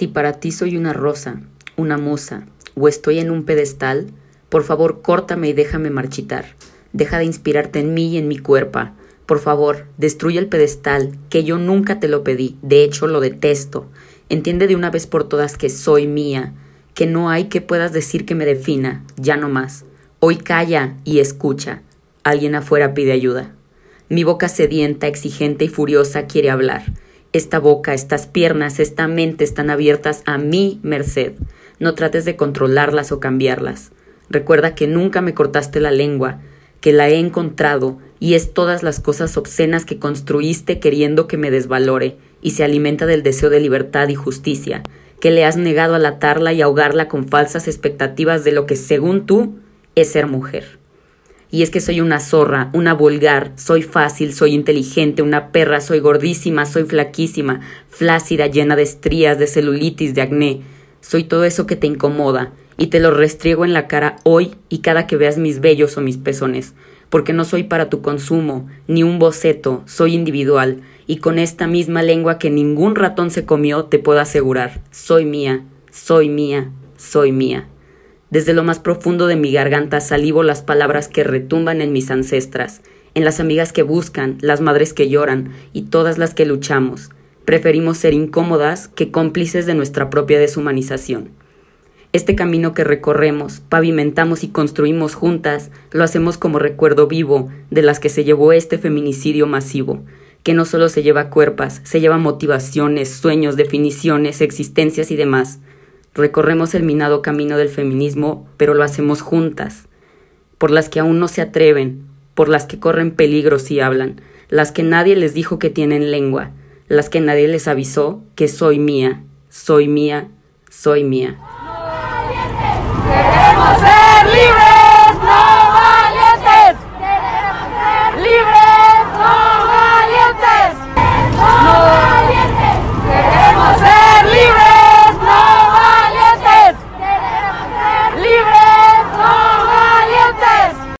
Si para ti soy una rosa, una musa, o estoy en un pedestal, por favor córtame y déjame marchitar. Deja de inspirarte en mí y en mi cuerpo. Por favor, destruye el pedestal, que yo nunca te lo pedí, de hecho lo detesto. Entiende de una vez por todas que soy mía, que no hay que puedas decir que me defina, ya no más. Hoy calla y escucha. Alguien afuera pide ayuda. Mi boca sedienta, exigente y furiosa quiere hablar. Esta boca, estas piernas, esta mente están abiertas a mi merced. No trates de controlarlas o cambiarlas. Recuerda que nunca me cortaste la lengua, que la he encontrado y es todas las cosas obscenas que construiste queriendo que me desvalore y se alimenta del deseo de libertad y justicia, que le has negado al atarla y ahogarla con falsas expectativas de lo que según tú es ser mujer. Y es que soy una zorra, una vulgar, soy fácil, soy inteligente, una perra, soy gordísima, soy flaquísima, flácida, llena de estrías, de celulitis, de acné. Soy todo eso que te incomoda, y te lo restriego en la cara hoy y cada que veas mis vellos o mis pezones, porque no soy para tu consumo, ni un boceto, soy individual, y con esta misma lengua que ningún ratón se comió te puedo asegurar, soy mía, soy mía, soy mía. Desde lo más profundo de mi garganta salivo las palabras que retumban en mis ancestras, en las amigas que buscan, las madres que lloran y todas las que luchamos. Preferimos ser incómodas que cómplices de nuestra propia deshumanización. Este camino que recorremos, pavimentamos y construimos juntas, lo hacemos como recuerdo vivo de las que se llevó este feminicidio masivo, que no solo se lleva cuerpos, se lleva motivaciones, sueños, definiciones, existencias y demás. Recorremos el minado camino del feminismo, pero lo hacemos juntas, por las que aún no se atreven, por las que corren peligros y hablan, las que nadie les dijo que tienen lengua, las que nadie les avisó que soy mía, soy mía, soy mía.